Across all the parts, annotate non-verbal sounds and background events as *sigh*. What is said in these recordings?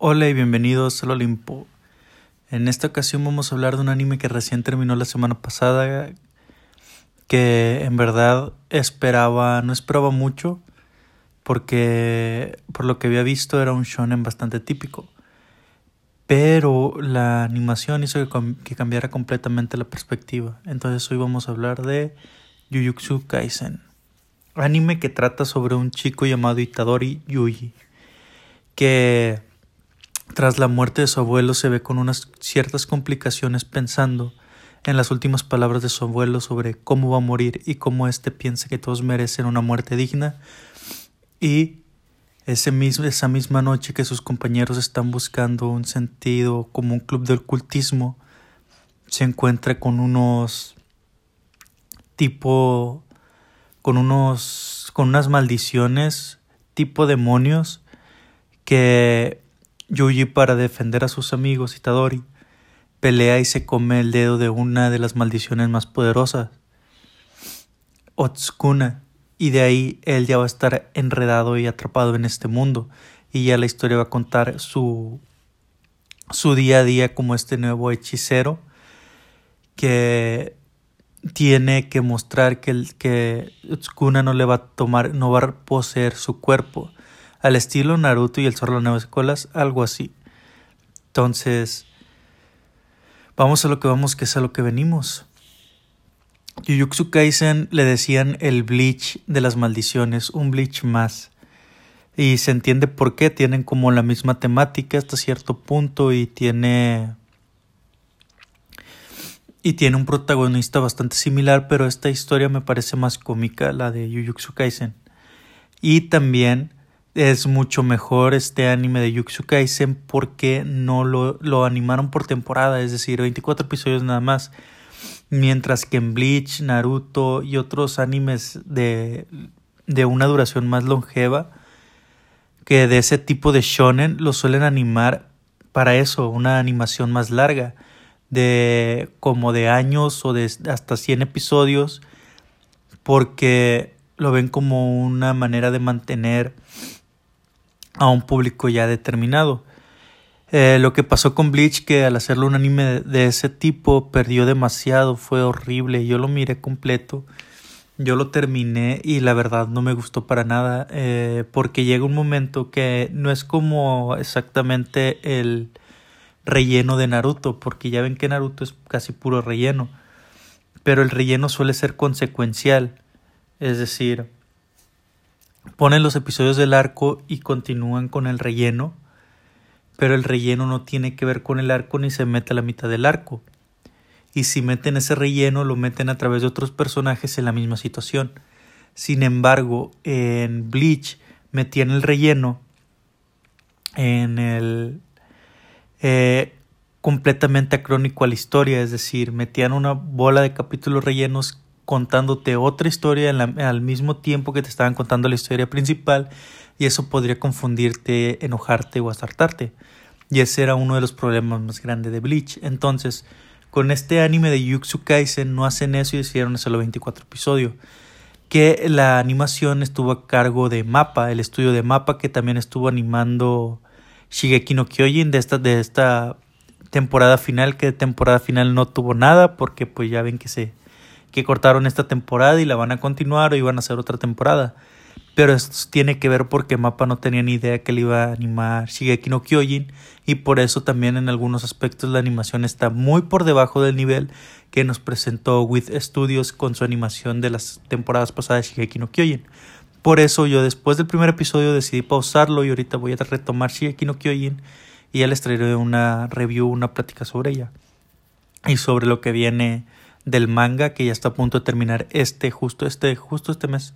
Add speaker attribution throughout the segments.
Speaker 1: Hola y bienvenidos al Olimpo. En esta ocasión vamos a hablar de un anime que recién terminó la semana pasada, que en verdad esperaba, no esperaba mucho, porque por lo que había visto era un shonen bastante típico. Pero la animación hizo que, cambiara completamente la perspectiva. Entonces hoy vamos a hablar de Jujutsu Kaisen, anime que trata sobre un chico llamado Itadori Yuji, que tras la muerte de su abuelo se ve con unas ciertas complicaciones pensando en las últimas palabras de su abuelo sobre cómo va a morir y cómo éste piensa que todos merecen una muerte digna. Y ese mismo, esa misma noche que sus compañeros están buscando un sentido como un club de ocultismo, se encuentra con unos tipo con unos con unas maldiciones tipo demonios que Yuji para defender a sus amigos Itadori pelea y se come el dedo de una de las maldiciones más poderosas, Otsukuna, y de ahí él ya va a estar enredado y atrapado en este mundo, y ya la historia va a contar su, su día a día como este nuevo hechicero que tiene que mostrar que, el, que Otsukuna no le va a tomar, no va a poseer su cuerpo, al estilo Naruto y el zorro de las nueve escuelas, algo así. Entonces, vamos a lo que vamos, que es a lo que venimos. Jujutsu Kaisen le decían el bleach de las maldiciones, un bleach más. Y se entiende por qué, tienen como la misma temática hasta cierto punto y tiene y tiene un protagonista bastante similar, pero esta historia me parece más cómica, la de Jujutsu Kaisen. Y también es mucho mejor este anime de Jujutsu Kaisen porque no lo, lo animaron por temporada, es decir, 24 episodios nada más. Mientras que en Bleach, Naruto y otros animes de, de una duración más longeva, que de ese tipo de shonen lo suelen animar para eso, una animación más larga, de como de años o de hasta 100 episodios, porque lo ven como una manera de mantener a un público ya determinado. Eh, lo que pasó con Bleach, que al hacerlo un anime de, ese tipo perdió demasiado, fue horrible. Yo lo miré completo, yo lo terminé y la verdad no me gustó para nada, eh, porque llega un momento que no es como exactamente el relleno de Naruto, porque ya ven que Naruto es casi puro relleno, pero el relleno suele ser consecuencial, es decir, ponen los episodios del arco y continúan con el relleno, pero el relleno no tiene que ver con el arco ni se mete a la mitad del arco. Y si meten ese relleno, lo meten a través de otros personajes en la misma situación. Sin embargo, en Bleach metían el relleno en el eh, completamente acrónico a la historia, es decir, metían una bola de capítulos rellenos contándote otra historia al mismo tiempo que te estaban contando la historia principal y eso podría confundirte, enojarte o asartarte. Y ese era uno de los problemas más grandes de Bleach. Entonces, con este anime de Yuxu Kaisen no hacen eso y hicieron solo 24 episodios. Que la animación estuvo a cargo de Mapa, el estudio de Mapa que también estuvo animando Shigeki no Kyojin de esta, de esta temporada final, que de temporada final no tuvo nada porque pues ya ven que se que cortaron esta temporada y la van a continuar o iban a hacer otra temporada. Pero esto tiene que ver porque Mapa no tenía ni idea que le iba a animar Shigeki no Kyojin y por eso también en algunos aspectos la animación está muy por debajo del nivel que nos presentó With Studios con su animación de las temporadas pasadas de Shigeki no Kyojin. Por eso yo después del primer episodio decidí pausarlo y ahorita voy a retomar Shigeki no Kyojin y ya les traeré una review, una plática sobre ella y sobre lo que viene del manga que ya está a punto de terminar este, justo este, justo este mes.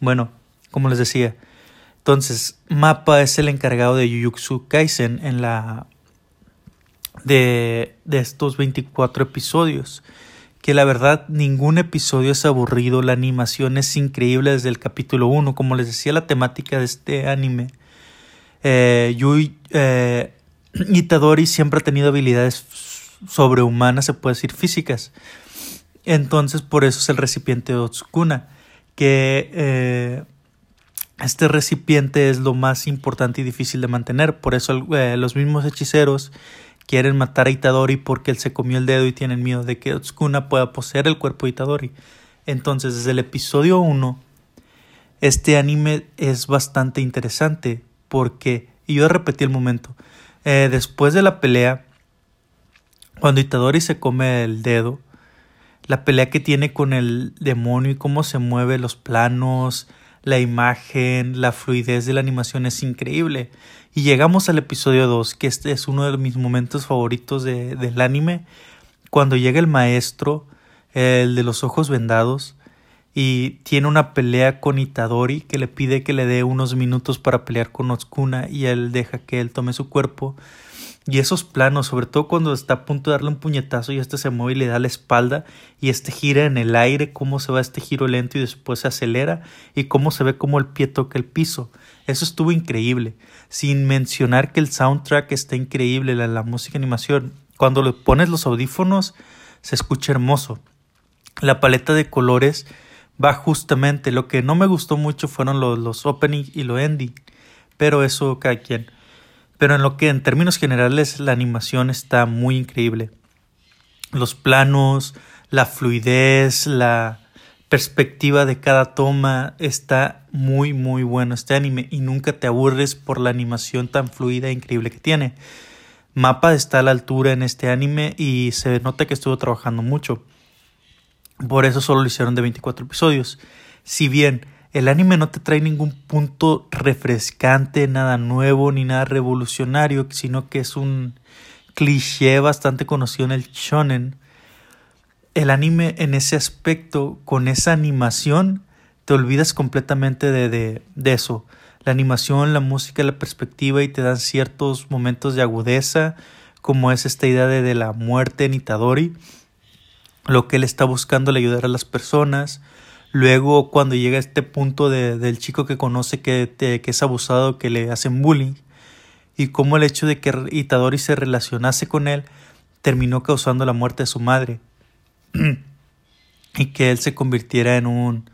Speaker 1: Bueno, como les decía, entonces Mapa es el encargado de Jujutsu Kaisen en la de, de estos 24 episodios. Que la verdad ningún episodio es aburrido, la animación es increíble desde el capítulo 1. Como les decía, la temática de este anime. Eh, Yui eh, *clears throat* Itadori siempre ha tenido habilidades sobrehumanas, se puede decir físicas. Entonces, por eso es el recipiente de Otsukuna, que eh, este recipiente es lo más importante y difícil de mantener. Por eso eh, los mismos hechiceros quieren matar a Itadori porque él se comió el dedo y tienen miedo de que Otsukuna pueda poseer el cuerpo de Itadori. Entonces, desde el episodio 1, este anime es bastante interesante porque, y yo repetí el momento, eh, después de la pelea, cuando Itadori se come el dedo, la pelea que tiene con el demonio y cómo se mueve los planos, la imagen, la fluidez de la animación es increíble. Y llegamos al episodio 2, que este es uno de mis momentos favoritos de, del anime, cuando llega el maestro, el de los ojos vendados, y tiene una pelea con Itadori que le pide que le dé unos minutos para pelear con Otsukuna y él deja que él tome su cuerpo y esos planos, sobre todo cuando está a punto de darle un puñetazo y este se mueve y le da la espalda y este gira en el aire, cómo se va este giro lento y después se acelera y cómo se ve cómo el pie toca el piso. Eso estuvo increíble. Sin mencionar que el soundtrack está increíble, la, la música animación. Cuando le pones los audífonos se escucha hermoso. La paleta de colores va justamente. Lo que no me gustó mucho fueron los, los opening y lo ending. Pero eso cada quien pero en lo que en términos generales la animación está muy increíble. Los planos, la fluidez, la perspectiva de cada toma está muy muy bueno este anime y nunca te aburres por la animación tan fluida e increíble que tiene. Mapa está a la altura en este anime y se nota que estuvo trabajando mucho. Por eso solo lo hicieron de 24 episodios. Si bien el anime no te trae ningún punto refrescante, nada nuevo ni nada revolucionario, sino que es un cliché bastante conocido en el shonen. El anime en ese aspecto, con esa animación, te olvidas completamente de, de, de eso. La animación, la música, la perspectiva y te dan ciertos momentos de agudeza, como es esta idea de, de la muerte en Itadori, lo que él está buscando el ayudar a las personas, Luego, cuando llega este punto de, del chico que conoce que, que es abusado, que le hacen bullying, y cómo el hecho de que Itadori se relacionase con él terminó causando la muerte de su madre, y que él se convirtiera en un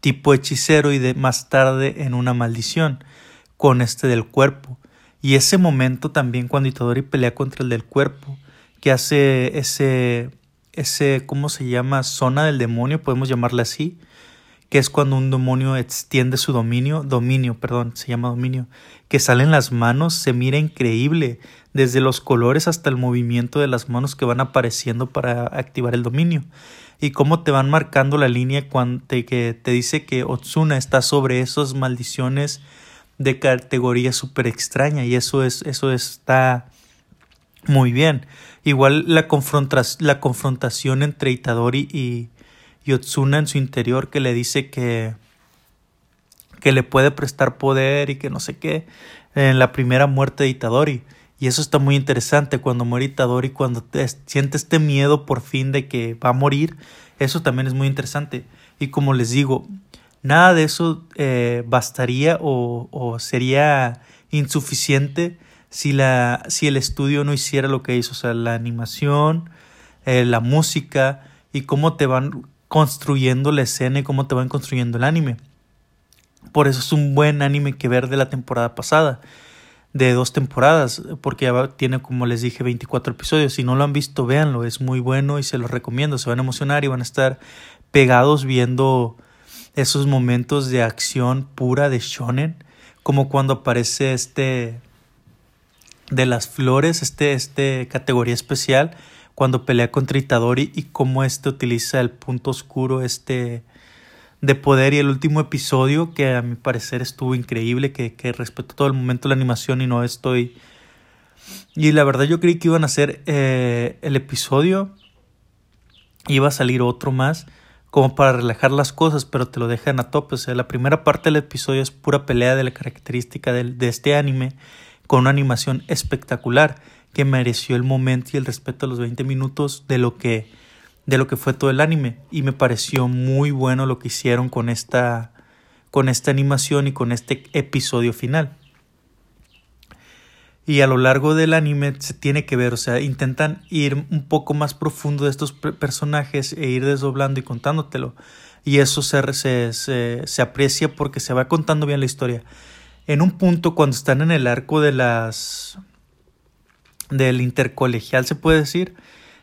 Speaker 1: tipo hechicero y de, más tarde en una maldición con este del cuerpo. Y ese momento también cuando Itadori pelea contra el del cuerpo, que hace ese ese, ¿cómo se llama? Zona del demonio, podemos llamarla así, que es cuando un demonio extiende su dominio, dominio, perdón, se llama dominio, que salen las manos, se mira increíble, desde los colores hasta el movimiento de las manos que van apareciendo para activar el dominio. Y cómo te van marcando la línea cuando te, que te dice que Otsuna está sobre esas maldiciones de categoría súper extraña y eso es, eso está muy bien. Igual la, la confrontación entre Itadori y, Yotsuna en su interior que le dice que, que le puede prestar poder y que no sé qué en la primera muerte de Itadori. Y eso está muy interesante cuando muere Itadori, cuando te, siente este miedo por fin de que va a morir. Eso también es muy interesante. Y como les digo, nada de eso eh, bastaría o, o sería insuficiente si, la, si el estudio no hiciera lo que hizo, o sea, la animación, eh, la música y cómo te van construyendo la escena y cómo te van construyendo el anime. Por eso es un buen anime que ver de la temporada pasada, de dos temporadas, porque tiene, como les dije, 24 episodios. Si no lo han visto, véanlo, es muy bueno y se los recomiendo. Se van a emocionar y van a estar pegados viendo esos momentos de acción pura de shonen, como cuando aparece este de las flores, este, este categoría especial, cuando pelea contra Itadori y cómo este utiliza el punto oscuro este de poder y el último episodio que a mi parecer estuvo increíble, que, que respetó todo el momento la animación y no estoy... Y la verdad yo creí que iban a hacer eh, el episodio, iba a salir otro más, como para relajar las cosas, pero te lo dejan a tope. O sea, la primera parte del episodio es pura pelea de la característica de, de este anime con una animación espectacular que mereció el momento y el respeto a los 20 minutos de lo que de lo que fue todo el anime y me pareció muy bueno lo que hicieron con esta con esta animación y con este episodio final. Y a lo largo del anime se tiene que ver, o sea, intentan ir un poco más profundo de estos personajes e ir desdoblando y contándotelo. Y eso se, se, se, aprecia porque se va contando bien la historia. En un punto, cuando están en el arco de las. del intercolegial, se puede decir,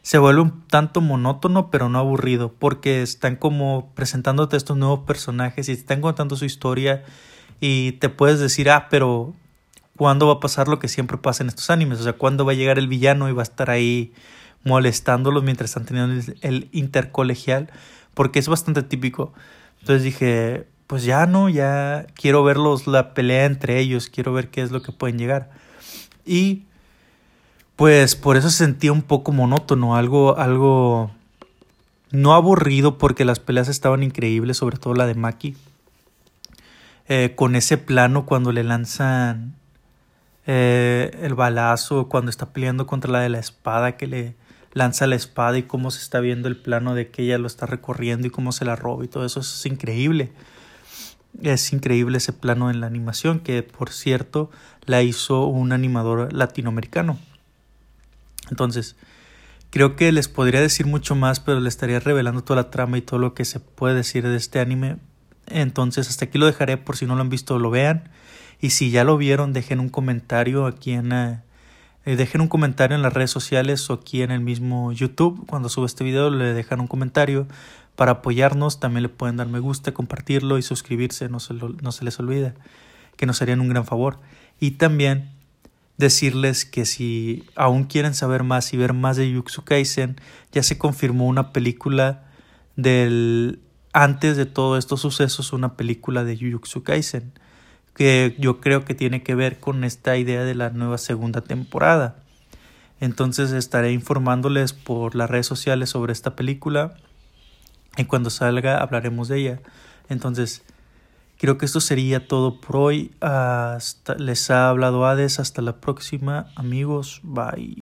Speaker 1: se vuelve un tanto monótono, pero no aburrido, porque están como presentándote estos nuevos personajes y te están contando su historia. Y te puedes decir, ah, pero ¿cuándo va a pasar lo que siempre pasa en estos animes? O sea, ¿cuándo va a llegar el villano y va a estar ahí molestándolos mientras están teniendo el intercolegial? porque es bastante típico. Entonces dije, pues ya no, ya quiero verlos, la pelea entre ellos, quiero ver qué es lo que pueden llegar. Y pues por eso se sentía un poco monótono, algo, algo no aburrido porque las peleas estaban increíbles, sobre todo la de Maki. Eh, con ese plano cuando le lanzan eh, el balazo, cuando está peleando contra la de la espada que le, lanza la espada y cómo se está viendo el plano de que ella lo está recorriendo y cómo se la roba y todo eso, es increíble. Es increíble ese plano en la animación que por cierto la hizo un animador latinoamericano. Entonces, creo que les podría decir mucho más, pero le estaría revelando toda la trama y todo lo que se puede decir de este anime. Entonces, hasta aquí lo dejaré por si no lo han visto, lo vean. Y si ya lo vieron, dejen un comentario aquí en, eh, eh, dejen un comentario en las redes sociales o aquí en el mismo YouTube. Cuando suba este video le dejan un comentario para apoyarnos. También le pueden dar me gusta, compartirlo y suscribirse. No se, no se les olvide que nos harían un gran favor. Y también decirles que si aún quieren saber más y ver más de Yuxu Kaisen, ya se confirmó una película del antes de todos estos sucesos, una película de Yuxu Kaisen que yo creo que tiene que ver con esta idea de la nueva segunda temporada. Entonces estaré informándoles por las redes sociales sobre esta película y cuando salga hablaremos de ella. Entonces, creo que esto sería todo por hoy. Hasta, les ha hablado Hades. Hasta la próxima, amigos. Bye.